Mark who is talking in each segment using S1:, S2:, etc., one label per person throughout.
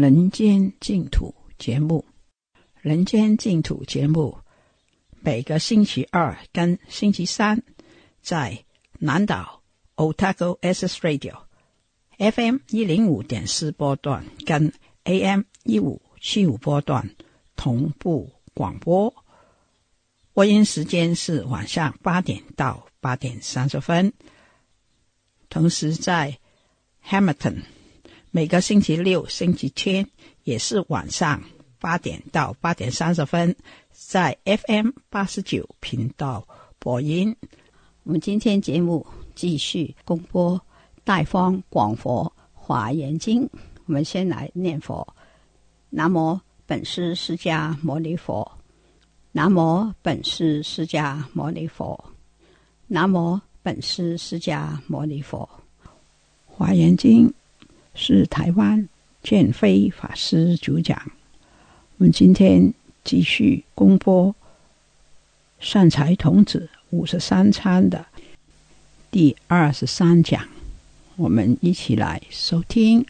S1: 人间净土》节目。《人间净土》节目每个星期二跟星期三在南岛 Otago S S Radio FM 一零五点四波段跟 AM 一五七五波段同步广播。播音时间是晚上八点到八点三十分，同时在 Hamilton，每个星期六、星期天也是晚上八点到八点三十分，在 FM 八十九频道播音。
S2: 我们今天节目继续公播《大方广佛华严经》，我们先来念佛：南无本师释迦牟尼佛，南无本师释迦牟尼佛，南无本师释迦牟尼佛。
S1: 华严经。是台湾建飞法师主讲。我们今天继续公播善财童子五十三参的第二十三讲，我们一起来收听。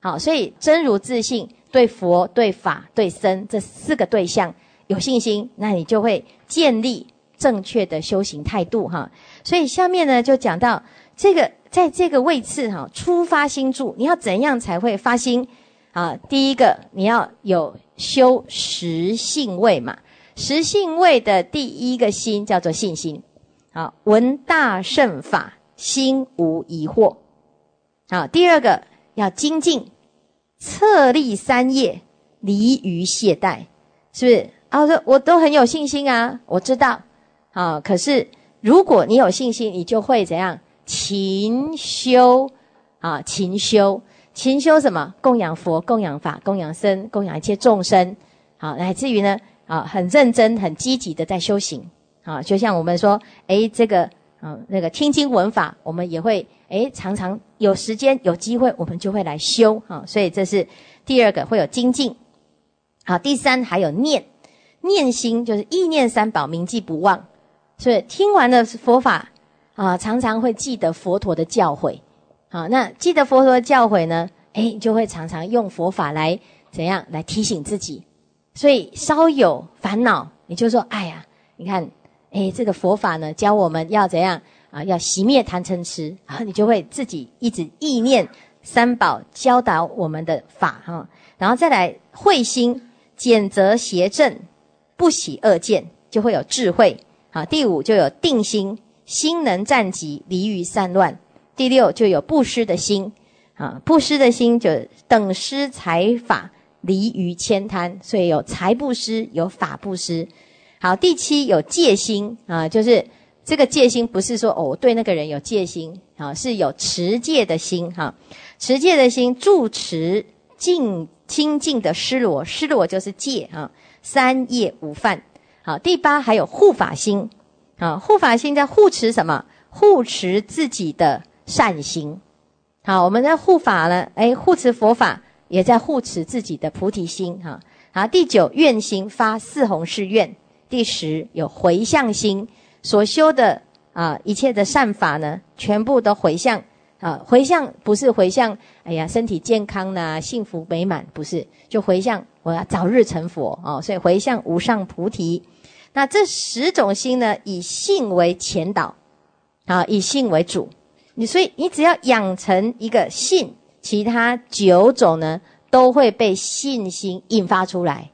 S3: 好，所以真如自信，对佛、对法、对僧这四个对象有信心，那你就会建立正确的修行态度哈。所以下面呢就讲到这个。在这个位次哈，初发心住，你要怎样才会发心啊？第一个，你要有修实性位嘛。实性位的第一个心叫做信心。好，闻大圣法，心无疑惑。好，第二个要精进，策立三业，离于懈怠，是不是？啊，说我都很有信心啊，我知道。好，可是如果你有信心，你就会怎样？勤修啊，勤修，勤修什么？供养佛，供养法，供养僧，供养一切众生。好，乃至于呢，啊，很认真、很积极的在修行。啊，就像我们说，诶，这个，啊，那个听经闻法，我们也会，诶，常常有时间、有机会，我们就会来修。哈，所以这是第二个会有精进。好，第三还有念，念心就是意念三宝，铭记不忘。所以听完了佛法。啊，常常会记得佛陀的教诲，好，那记得佛陀的教诲呢？哎，就会常常用佛法来怎样来提醒自己。所以稍有烦恼，你就说：哎呀，你看，哎，这个佛法呢，教我们要怎样啊？要熄灭贪嗔痴，然后你就会自己一直意念三宝教导我们的法哈，然后再来慧心，减则邪正，不喜恶见，就会有智慧。好，第五就有定心。心能战极，离于散乱。第六就有布施的心，啊，布施的心就等施财法，离于悭贪，所以有财布施，有法布施。好，第七有戒心，啊，就是这个戒心不是说哦对那个人有戒心，啊，是有持戒的心，哈，持戒的心住持净清净的施罗，施罗就是戒，啊，三业无犯。好，第八还有护法心。啊，护法心在护持什么？护持自己的善行。好，我们在护法呢，哎，护持佛法，也在护持自己的菩提心。哈，好，第九愿心发四弘誓愿。第十有回向心，所修的啊一切的善法呢，全部都回向。啊，回向不是回向，哎呀，身体健康呐，幸福美满，不是，就回向我要早日成佛哦。所以回向无上菩提。那这十种心呢，以性为前导，啊，以性为主。你所以你只要养成一个性，其他九种呢都会被信心引发出来。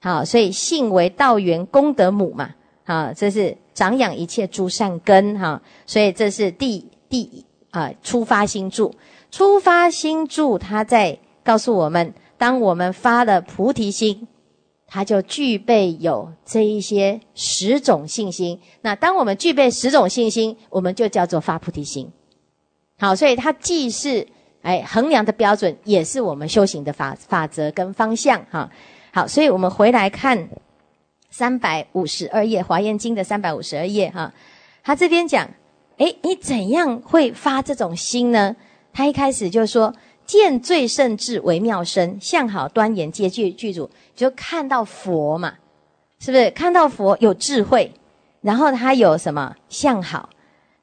S3: 好，所以性为道源功德母嘛。好，这是长养一切诸善根。哈，所以这是第第啊出发心住。出发心住，它在告诉我们，当我们发了菩提心。它就具备有这一些十种信心。那当我们具备十种信心，我们就叫做发菩提心。好，所以它既是哎衡量的标准，也是我们修行的法法则跟方向。哈，好，所以我们回来看三百五十二页《华严经》的三百五十二页。哈，他这边讲，哎，你怎样会发这种心呢？他一开始就说。见最胜智为妙身，相好端严皆具具足，就看到佛嘛，是不是？看到佛有智慧，然后他有什么相好？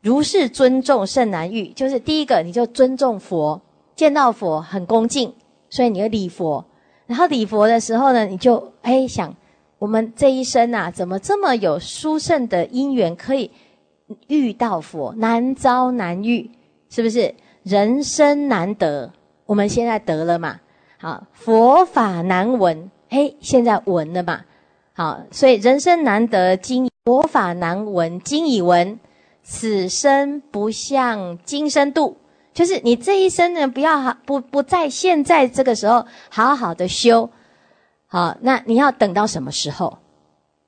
S3: 如是尊重甚难遇，就是第一个，你就尊重佛，见到佛很恭敬，所以你要礼佛。然后礼佛的时候呢，你就哎想，我们这一生啊，怎么这么有殊胜的因缘可以遇到佛？难遭难遇，是不是？人生难得。我们现在得了嘛？好，佛法难闻，嘿，现在闻了嘛？好，所以人生难得，今佛法难闻，今已闻，此生不向今生度，就是你这一生呢，不要好不不在现在这个时候好好的修，好，那你要等到什么时候？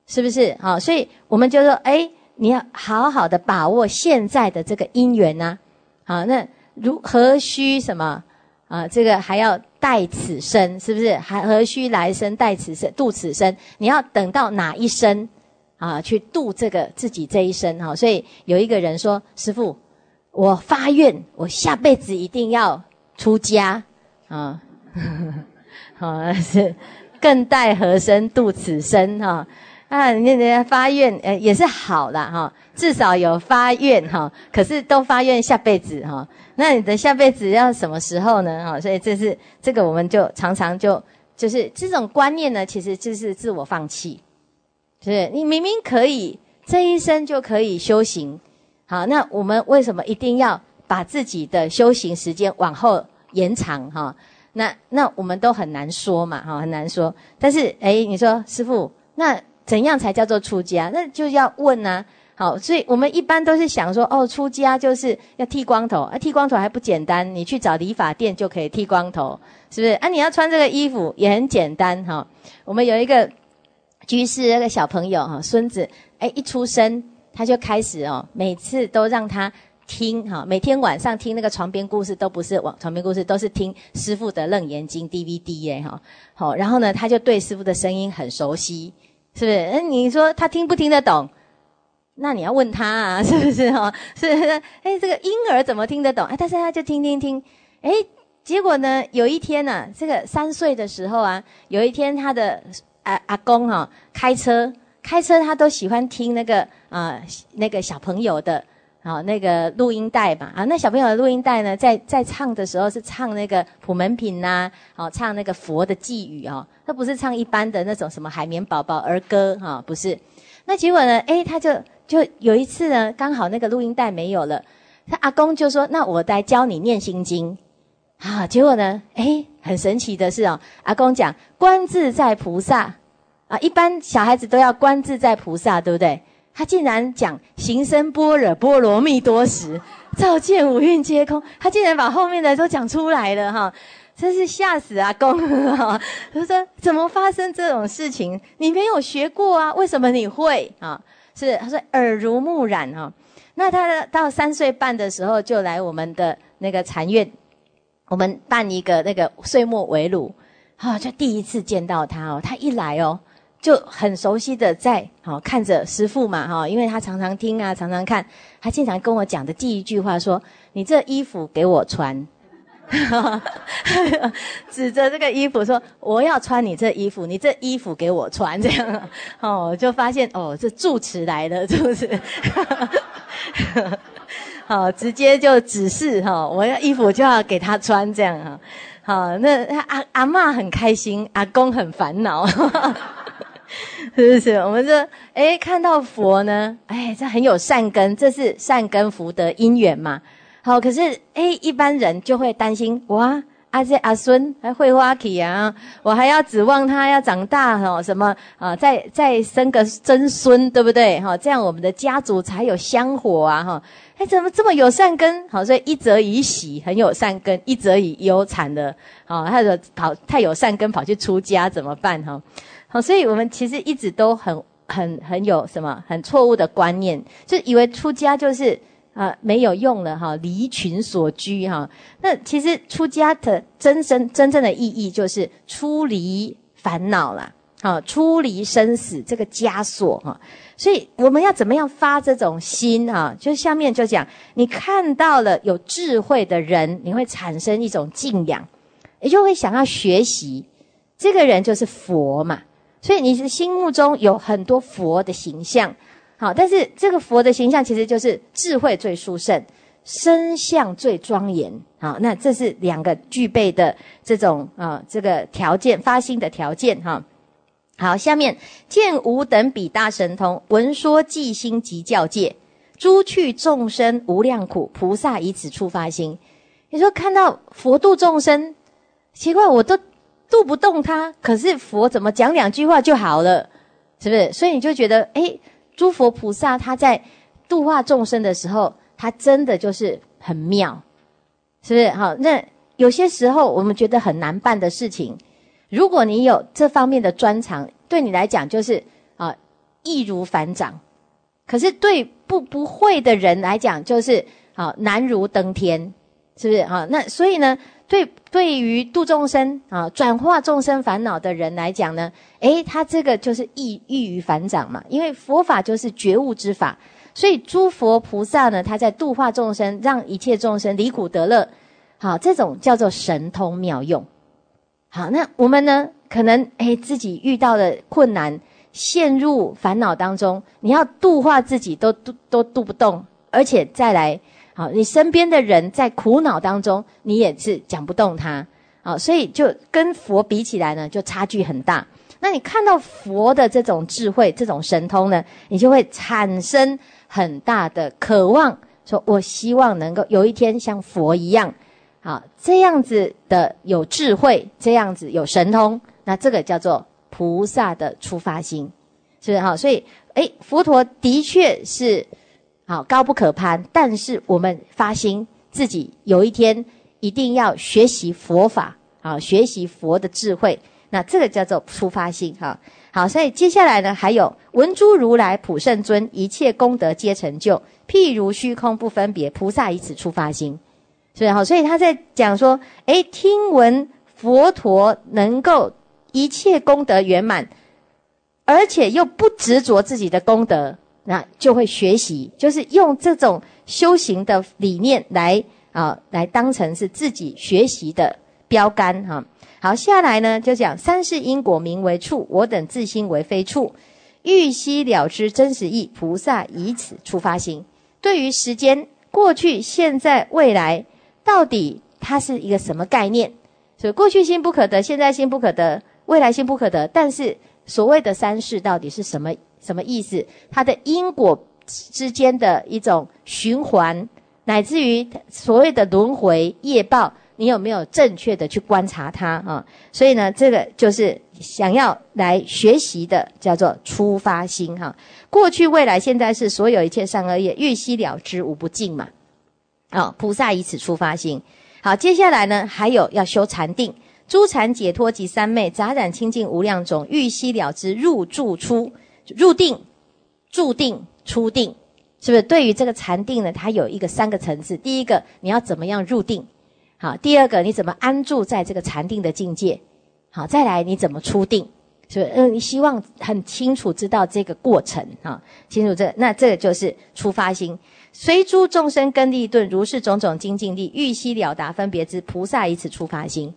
S3: 是不是？好，所以我们就说，哎，你要好好的把握现在的这个因缘呐，好，那如何须什么？啊，这个还要待此生，是不是？还何须来生待此生度此生？你要等到哪一生啊，去度这个自己这一生哈？所以有一个人说：“师傅，我发愿，我下辈子一定要出家啊！好 是更待何生度此生哈？人家人家发愿，呃，也是好的哈，至少有发愿哈。可是都发愿下辈子哈。”那你的下辈子要什么时候呢？哈，所以这是这个，我们就常常就就是这种观念呢，其实就是自我放弃，就是你明明可以这一生就可以修行，好，那我们为什么一定要把自己的修行时间往后延长？哈，那那我们都很难说嘛，哈，很难说。但是，哎，你说师傅，那怎样才叫做出家？那就要问呢。好，所以我们一般都是想说，哦，出家就是要剃光头啊，剃光头还不简单，你去找理发店就可以剃光头，是不是？啊，你要穿这个衣服也很简单哈。我们有一个居士那个小朋友哈，孙子，哎，一出生他就开始哦，每次都让他听哈，每天晚上听那个床边故事，都不是往床边故事，都是听师傅的楞严经 DVD 耶哈。好，然后呢，他就对师傅的声音很熟悉，是不是？那你说他听不听得懂？那你要问他啊，是不是哈？是是，哎，这个婴儿怎么听得懂？哎，但是他就听听听，哎，结果呢，有一天呢，这个三岁的时候啊，有一天他的阿阿公哈开车，开车他都喜欢听那个啊那个小朋友的啊那个录音带嘛啊，那小朋友的录音带呢，在在唱的时候是唱那个普门品呐，哦，唱那个佛的寄语哦，他不是唱一般的那种什么海绵宝宝儿歌哈，不是。那结果呢，哎，他就。就有一次呢，刚好那个录音带没有了，他阿公就说：“那我来教你念心经。”啊，结果呢，哎，很神奇的是哦，阿公讲“观自在菩萨”，啊，一般小孩子都要“观自在菩萨”，对不对？他竟然讲“行深般若波罗蜜多时，照见五蕴皆空”，他竟然把后面的都讲出来了哈，真是吓死阿公！他说：“怎么发生这种事情？你没有学过啊？为什么你会啊？”是，他说耳濡目染哈，那他到三岁半的时候就来我们的那个禅院，我们办一个那个岁末围炉，哈，就第一次见到他哦，他一来哦，就很熟悉的在好看着师傅嘛哈，因为他常常听啊，常常看，他经常跟我讲的第一句话说：“你这衣服给我穿。” 指着这个衣服说：“我要穿你这衣服，你这衣服给我穿。”这样哦，就发现哦，这住持来了，是不是？好，直接就指示哈，我要衣服就要给他穿，这样哈。好，那阿阿妈很开心，阿公很烦恼。是不是？我们这哎看到佛呢，哎，这很有善根，这是善根福德因缘嘛。好，可是哎，一般人就会担心哇。阿这阿孙还会花起啊！我还要指望他要长大哈，什么啊？再再生个曾孙，对不对？哈，这样我们的家族才有香火啊！哈，哎，怎么这么有善根？好，所以一则以喜，很有善根；一则以忧，惨的。好，他说跑太有善根，跑去出家怎么办？哈，好，所以我们其实一直都很很很有什么很错误的观念，就以为出家就是。啊，没有用了哈，离群所居哈。那其实出家的真真真正的意义就是出离烦恼啦，好，出离生死这个枷锁哈。所以我们要怎么样发这种心哈？就下面就讲，你看到了有智慧的人，你会产生一种敬仰，也就会想要学习。这个人就是佛嘛，所以你是心目中有很多佛的形象。好，但是这个佛的形象其实就是智慧最殊胜，身相最庄严。好，那这是两个具备的这种啊，这个条件发心的条件哈。好，下面见无等比大神通，闻说即心即教界，诸去众生无量苦，菩萨以此触发心。你说看到佛度众生，奇怪，我都渡不动他，可是佛怎么讲两句话就好了，是不是？所以你就觉得哎。诸佛菩萨他在度化众生的时候，他真的就是很妙，是不是？好，那有些时候我们觉得很难办的事情，如果你有这方面的专长，对你来讲就是啊易如反掌；可是对不不会的人来讲，就是啊难如登天，是不是？好，那所以呢？对，对于度众生啊，转化众生烦恼的人来讲呢，诶，他这个就是易易于反掌嘛。因为佛法就是觉悟之法，所以诸佛菩萨呢，他在度化众生，让一切众生离苦得乐，好，这种叫做神通妙用。好，那我们呢，可能诶自己遇到的困难，陷入烦恼当中，你要度化自己都都都度不动，而且再来。好，你身边的人在苦恼当中，你也是讲不动他。好，所以就跟佛比起来呢，就差距很大。那你看到佛的这种智慧、这种神通呢，你就会产生很大的渴望，说我希望能够有一天像佛一样，好这样子的有智慧，这样子有神通，那这个叫做菩萨的出发心，是不是？好，所以诶，佛陀的确是。好高不可攀，但是我们发心自己有一天一定要学习佛法，啊学习佛的智慧，那这个叫做出发心哈。好，所以接下来呢，还有文诸如来普圣尊，一切功德皆成就，譬如虚空不分别，菩萨以此出发心，所以好，所以他在讲说，诶，听闻佛陀能够一切功德圆满，而且又不执着自己的功德。那就会学习，就是用这种修行的理念来啊，来当成是自己学习的标杆哈。好，下来呢就讲三世因果名为处，我等自心为非处，欲悉了知真实意，菩萨以此出发心。对于时间过去、现在、未来，到底它是一个什么概念？所以过去心不可得，现在心不可得，未来心不可得。但是所谓的三世到底是什么？什么意思？它的因果之间的一种循环，乃至于所谓的轮回业报，你有没有正确的去观察它啊？所以呢，这个就是想要来学习的，叫做出发心哈。过去、未来、现在是所有一切善恶业，欲悉了之无不尽嘛。啊，菩萨以此出发心。好，接下来呢，还有要修禅定，诸禅解脱及三昧，杂染清净无量种，欲悉了之入住出。入定、住定、出定，是不是？对于这个禅定呢，它有一个三个层次。第一个，你要怎么样入定？好，第二个，你怎么安住在这个禅定的境界？好，再来你怎么出定？是不是？嗯，你希望很清楚知道这个过程啊，清楚这，那这个就是出发心。随诸众生根利钝，如是种种精进力，欲悉了达分别之菩萨以此出发心。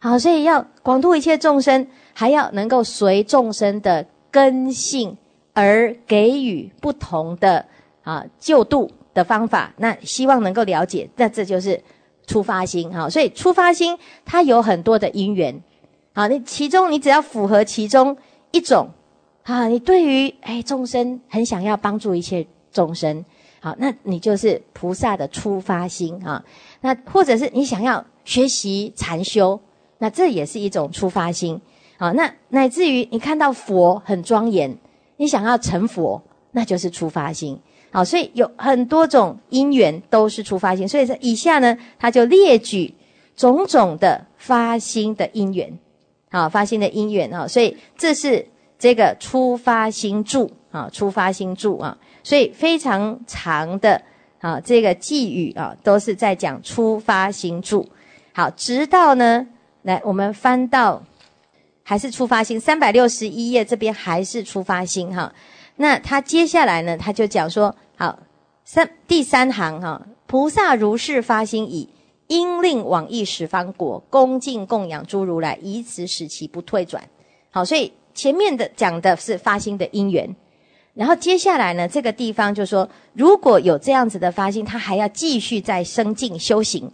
S3: 好，所以要广度一切众生，还要能够随众生的。根性而给予不同的啊救度的方法，那希望能够了解，那这就是出发心哈。所以出发心它有很多的因缘，好，你其中你只要符合其中一种，啊，你对于哎众生很想要帮助一切众生，好，那你就是菩萨的出发心啊。那或者是你想要学习禅修，那这也是一种出发心。好，那乃至于你看到佛很庄严，你想要成佛，那就是出发心。好，所以有很多种因缘都是出发心。所以在以下呢，他就列举种种的发心的因缘。好，发心的因缘啊，所以这是这个出发心注啊，出发心注啊，所以非常长的啊，这个寄语啊，都是在讲出发心注。好，直到呢，来我们翻到。还是出发心，三百六十一页这边还是出发心哈。那他接下来呢，他就讲说，好三第三行哈，菩萨如是发心以，应令往诣十方国，恭敬供养诸如来，以此使其不退转。好，所以前面的讲的是发心的因缘，然后接下来呢，这个地方就说，如果有这样子的发心，他还要继续再生进修行，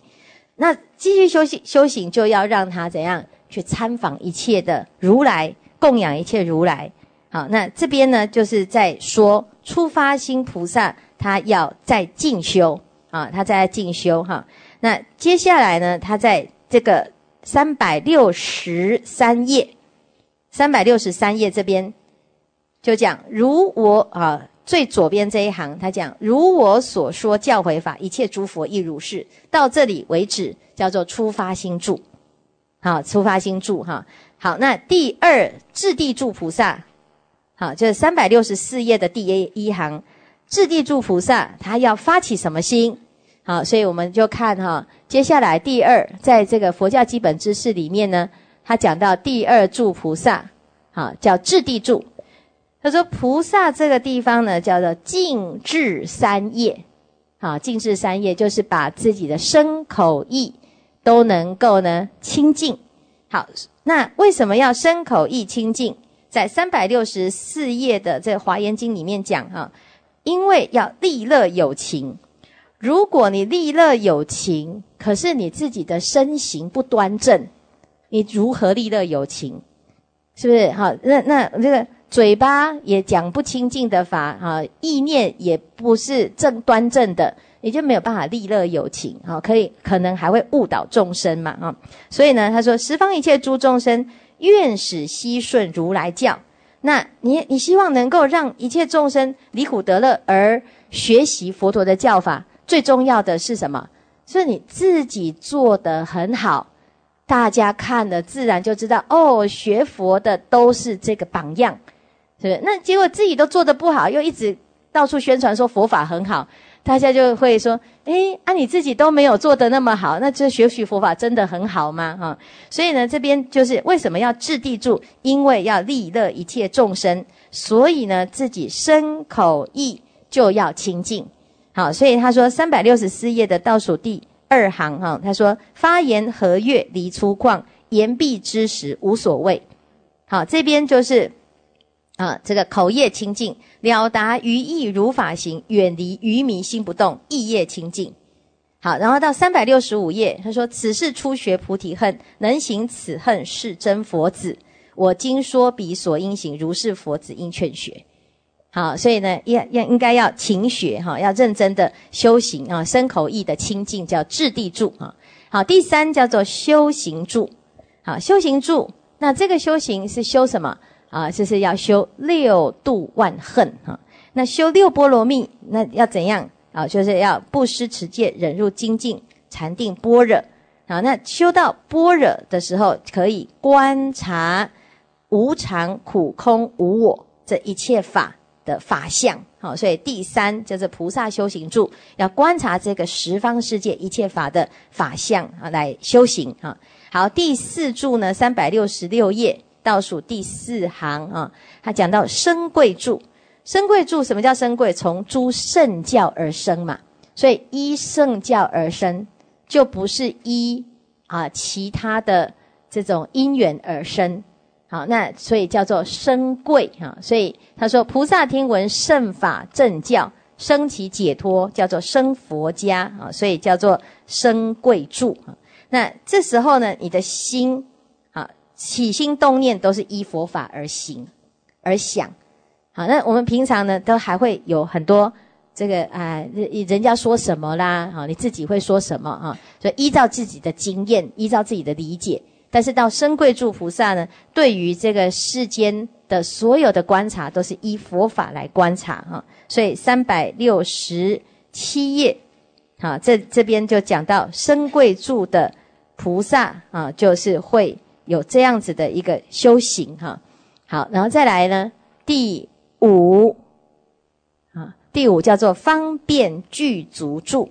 S3: 那继续修行修行就要让他怎样？去参访一切的如来，供养一切如来。好，那这边呢，就是在说出发心菩萨，他要在进修啊，他在进修哈。那接下来呢，他在这个三百六十三页，三百六十三页这边就讲，如我啊，最左边这一行，他讲如我所说教诲法，一切诸佛亦如是。到这里为止，叫做出发心住。好，出发心住哈。好，那第二智地住菩萨，好，就是三百六十四页的第一一行，智地住菩萨他要发起什么心？好，所以我们就看哈，接下来第二，在这个佛教基本知识里面呢，他讲到第二住菩萨，好，叫智地住。他说菩萨这个地方呢，叫做静智三业，好，静智三业就是把自己的身口意。都能够呢清净，好，那为什么要身口意清净？在三百六十四页的这《华严经》里面讲哈，因为要利乐有情。如果你利乐有情，可是你自己的身形不端正，你如何利乐有情？是不是？好，那那这个嘴巴也讲不清净的法，啊，意念也不是正端正的。也就没有办法利乐有情，哈，可以可能还会误导众生嘛，哈，所以呢，他说十方一切诸众生愿使悉顺如来教，那你你希望能够让一切众生离苦得乐而学习佛陀的教法，最重要的是什么？是你自己做得很好，大家看了自然就知道，哦，学佛的都是这个榜样，是不是？那结果自己都做得不好，又一直到处宣传说佛法很好。大家就会说：“哎，啊，你自己都没有做得那么好，那这学习佛法真的很好吗？哈，所以呢，这边就是为什么要置地住？因为要利乐一切众生，所以呢，自己身口意就要清净。好，所以他说三百六十四页的倒数第二行哈，他说发言和悦离粗犷，言必之时无所谓。好，这边就是。啊，这个口业清净，了达于意如法行，远离愚迷心不动，意业清净。好，然后到三百六十五页，他说：“此是初学菩提恨，能行此恨是真佛子。我今说彼所应行，如是佛子应劝学。”好，所以呢，要要应该要勤学哈，要认真的修行啊，身口意的清净叫质地住啊。好，第三叫做修行住。好，修行住，那这个修行是修什么？啊，就是要修六度万恨哈。那修六波罗蜜，那要怎样啊？就是要不施持戒、忍入精进、禅定般若。好，那修到般若的时候，可以观察无常、苦、空、无我这一切法的法相。好，所以第三就是菩萨修行住，要观察这个十方世界一切法的法相啊，来修行啊。好，第四柱呢，三百六十六页。倒数第四行啊，他讲到生贵住，生贵住什么叫生贵？从诸圣教而生嘛，所以依圣教而生，就不是依啊其他的这种因缘而生。好，那所以叫做生贵哈。所以他说，菩萨听闻圣法正教，生其解脱，叫做生佛家啊。所以叫做生贵住。那这时候呢，你的心。起心动念都是依佛法而行，而想，好，那我们平常呢，都还会有很多这个啊，人人家说什么啦，好，你自己会说什么啊？所以依照自己的经验，依照自己的理解。但是到深贵住菩萨呢，对于这个世间的所有的观察，都是依佛法来观察哈。所以三百六十七页，好，这这边就讲到深贵住的菩萨啊，就是会有这样子的一个修行哈。好，然后再来呢，第。五啊，第五叫做方便具足住，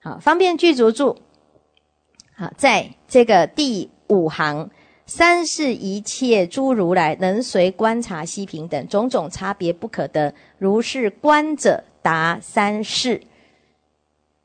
S3: 好，方便具足住，好，在这个第五行，三世一切诸如来能随观察悉平等种种差别不可得，如是观者达三世。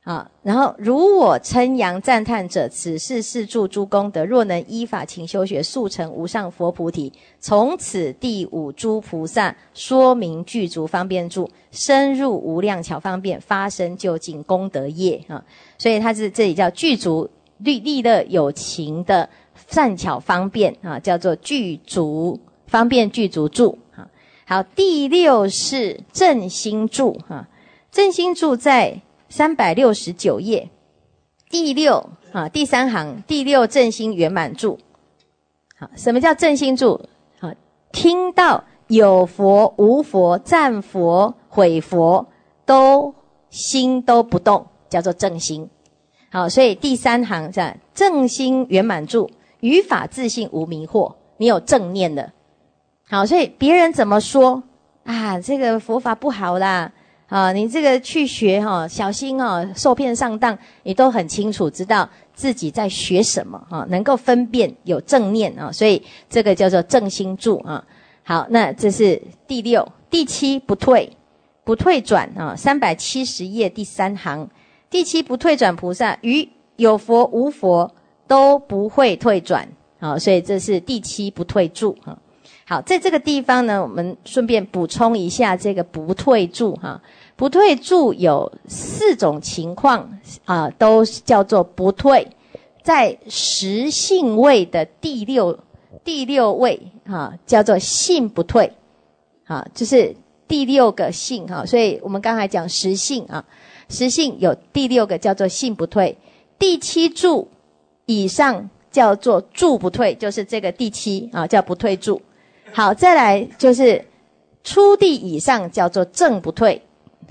S3: 啊，然后如我称扬赞叹者，此是是助诸功德。若能依法勤修学，速成无上佛菩提。从此第五诸菩萨说明具足方便住，深入无量巧方便，发生就近功德业啊。所以它是这里叫具足利利乐有情的善巧方便啊，叫做具足方便具足住啊。好，第六是正心住哈，正心住在。三百六十九页，第六啊，第三行第六正心圆满住。好，什么叫正心住？好，听到有佛无佛、赞佛毁佛，都心都不动，叫做正心。好，所以第三行在正心圆满住，语法自信无迷惑，你有正念的。好，所以别人怎么说啊？这个佛法不好啦。啊，你这个去学哈，小心哦，受骗上当，你都很清楚知道自己在学什么哈，能够分辨有正念啊，所以这个叫做正心住啊。好，那这是第六、第七不退，不退转啊，三百七十页第三行，第七不退转菩萨与有佛无佛都不会退转啊，所以这是第七不退住哈。好，在这个地方呢，我们顺便补充一下这个不退住哈。不退住有四种情况啊，都叫做不退，在实性位的第六第六位哈，叫做性不退，啊，就是第六个性哈，所以我们刚才讲实性啊，实性有第六个叫做性不退，第七住以上叫做住不退，就是这个第七啊，叫不退住。好，再来就是初地以上叫做正不退。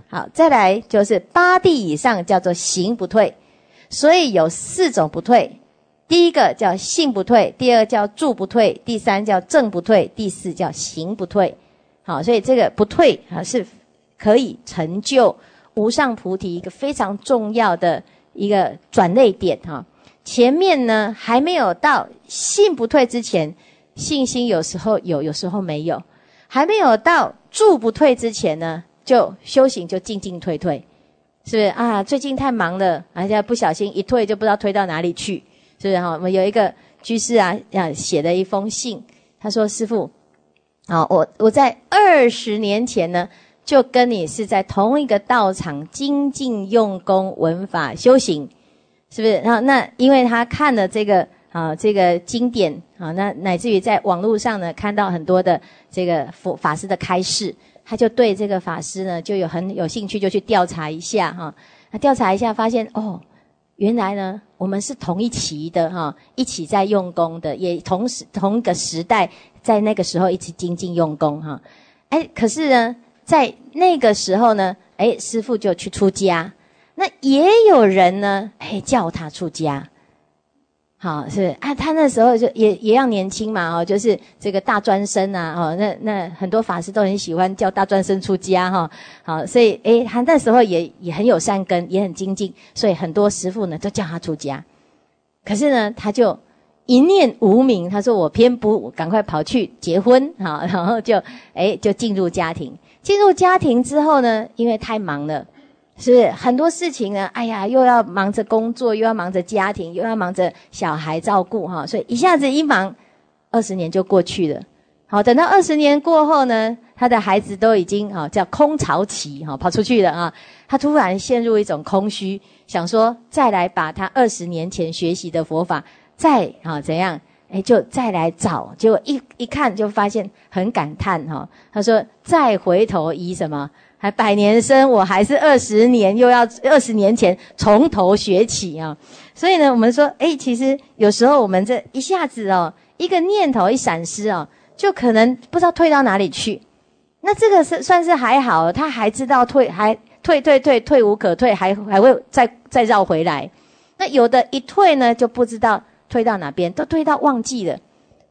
S3: 好，再来就是八地以上叫做行不退，所以有四种不退。第一个叫性不退，第二叫住不退，第三叫正不退，第四叫行不退。好，所以这个不退啊是可以成就无上菩提一个非常重要的一个转类点哈。前面呢还没有到性不退之前，信心有时候有，有时候没有；还没有到住不退之前呢。就修行就进进退退，是不是啊？最近太忙了，而且不小心一退就不知道退到哪里去，是不是哈？我们有一个居士啊，啊写了一封信，他说：“师傅，啊，我我在二十年前呢，就跟你是在同一个道场精进用功闻法修行，是不是？然后那因为他看了这个啊这个经典啊，那乃至于在网络上呢看到很多的这个佛法师的开示。”他就对这个法师呢，就有很有兴趣，就去调查一下哈。那调查一下，发现哦，原来呢，我们是同一期的哈，一起在用功的，也同时同一个时代，在那个时候一起精进用功哈。哎，可是呢，在那个时候呢，哎，师傅就去出家，那也有人呢，哎，叫他出家。好是啊，他那时候就也也要年轻嘛哦，就是这个大专生啊哦，那那很多法师都很喜欢叫大专生出家哈。好，所以诶，他那时候也也很有善根，也很精进，所以很多师傅呢都叫他出家。可是呢，他就一念无名，他说我偏不赶快跑去结婚哈，然后就诶就进入家庭。进入家庭之后呢，因为太忙了。是不是很多事情呢，哎呀，又要忙着工作，又要忙着家庭，又要忙着小孩照顾哈，所以一下子一忙，二十年就过去了。好，等到二十年过后呢，他的孩子都已经哈叫空巢期哈跑出去了啊，他突然陷入一种空虚，想说再来把他二十年前学习的佛法再啊怎样哎，就再来找，结果一一看就发现很感叹哈。他说：“再回头以什么？还百年生，我还是二十年，又要二十年前从头学起啊。”所以呢，我们说，哎，其实有时候我们这一下子哦，一个念头一闪失哦，就可能不知道退到哪里去。那这个是算是还好，他还知道退，还退退退退无可退，还还会再再绕回来。那有的一退呢，就不知道。退到哪边都退到忘记了，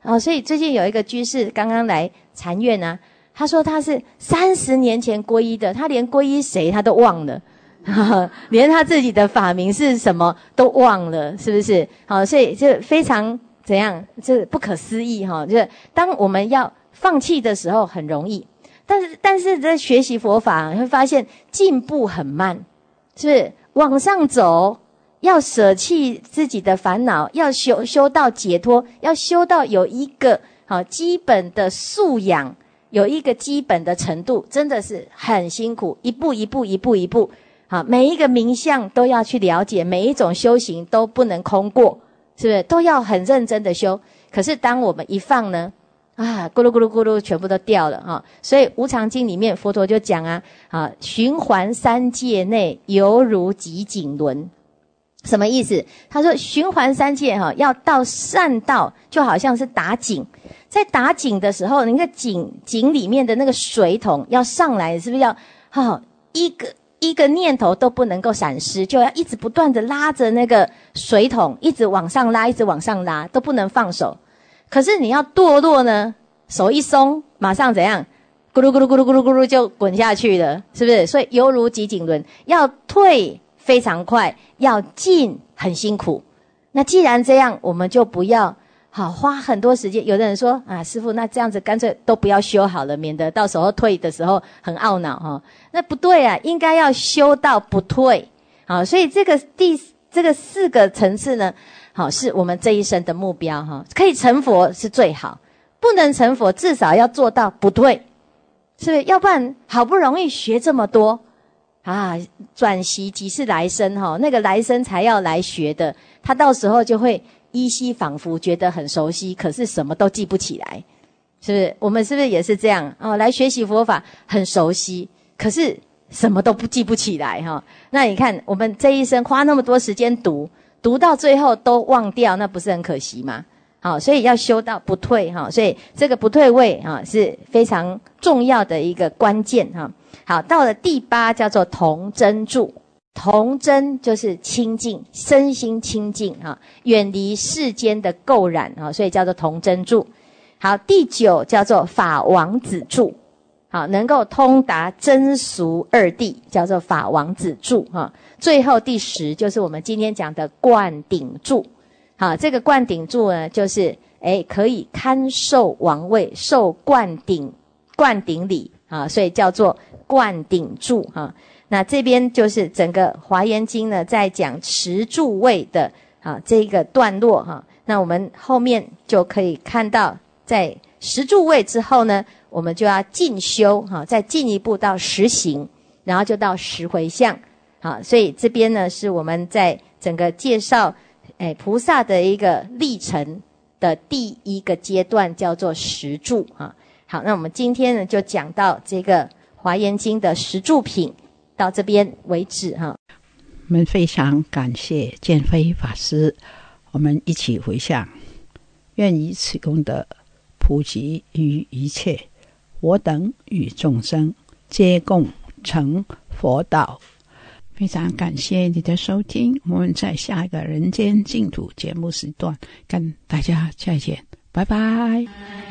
S3: 啊，所以最近有一个居士刚刚来禅院呢，他说他是三十年前皈依的，他连皈依谁他都忘了，连他自己的法名是什么都忘了，是不是？好，所以就非常怎样，这不可思议哈，就是当我们要放弃的时候很容易，但是但是在学习佛法你会发现进步很慢，是不是？往上走。要舍弃自己的烦恼，要修修到解脱，要修到有一个好基本的素养，有一个基本的程度，真的是很辛苦，一步一步，一步一步，好，每一个名相都要去了解，每一种修行都不能空过，是不是？都要很认真的修。可是当我们一放呢，啊，咕噜咕噜咕噜，全部都掉了啊！所以《无常经》里面佛陀就讲啊，啊，循环三界内，犹如极景轮。什么意思？他说循环三界哈，要到善道，就好像是打井，在打井的时候，那个井井里面的那个水桶要上来，是不是要哈一个一个念头都不能够闪失，就要一直不断的拉着那个水桶，一直往上拉，一直往上拉，都不能放手。可是你要堕落呢，手一松，马上怎样？咕噜咕噜咕噜咕噜咕噜就滚下去了，是不是？所以犹如急井轮，要退。非常快，要进很辛苦。那既然这样，我们就不要好花很多时间。有的人说啊，师傅，那这样子干脆都不要修好了，免得到时候退的时候很懊恼哈。那不对啊，应该要修到不退。好，所以这个第这个四个层次呢，好是我们这一生的目标哈。可以成佛是最好，不能成佛至少要做到不退，是不是？要不然好不容易学这么多。啊，转习即是来生哈，那个来生才要来学的，他到时候就会依稀仿佛觉得很熟悉，可是什么都记不起来，是不是？我们是不是也是这样哦？来学习佛法很熟悉，可是什么都不记不起来哈。那你看，我们这一生花那么多时间读，读到最后都忘掉，那不是很可惜吗？好，所以要修到不退哈，所以这个不退位哈是非常重要的一个关键哈。好，到了第八叫做同真住，童真就是清净，身心清净啊，远离世间的垢染啊，所以叫做童真住。好，第九叫做法王子住，好，能够通达真俗二谛，叫做法王子住哈。最后第十就是我们今天讲的灌顶住，好，这个灌顶住呢，就是诶可以堪受王位，受灌顶灌顶礼啊，所以叫做。灌顶柱哈，那这边就是整个华严经呢，在讲持柱位的啊这个段落哈。那我们后面就可以看到，在十柱位之后呢，我们就要进修哈，再进一步到实行，然后就到十回向好。所以这边呢，是我们在整个介绍哎菩萨的一个历程的第一个阶段，叫做十柱哈。好，那我们今天呢，就讲到这个。华严经的十住品到这边为止哈。
S1: 我们非常感谢建飞法师，我们一起回向，愿以此功德普及于一切，我等与众生皆共成佛道。非常感谢你的收听，我们在下一个人间净土节目时段跟大家再见，拜拜。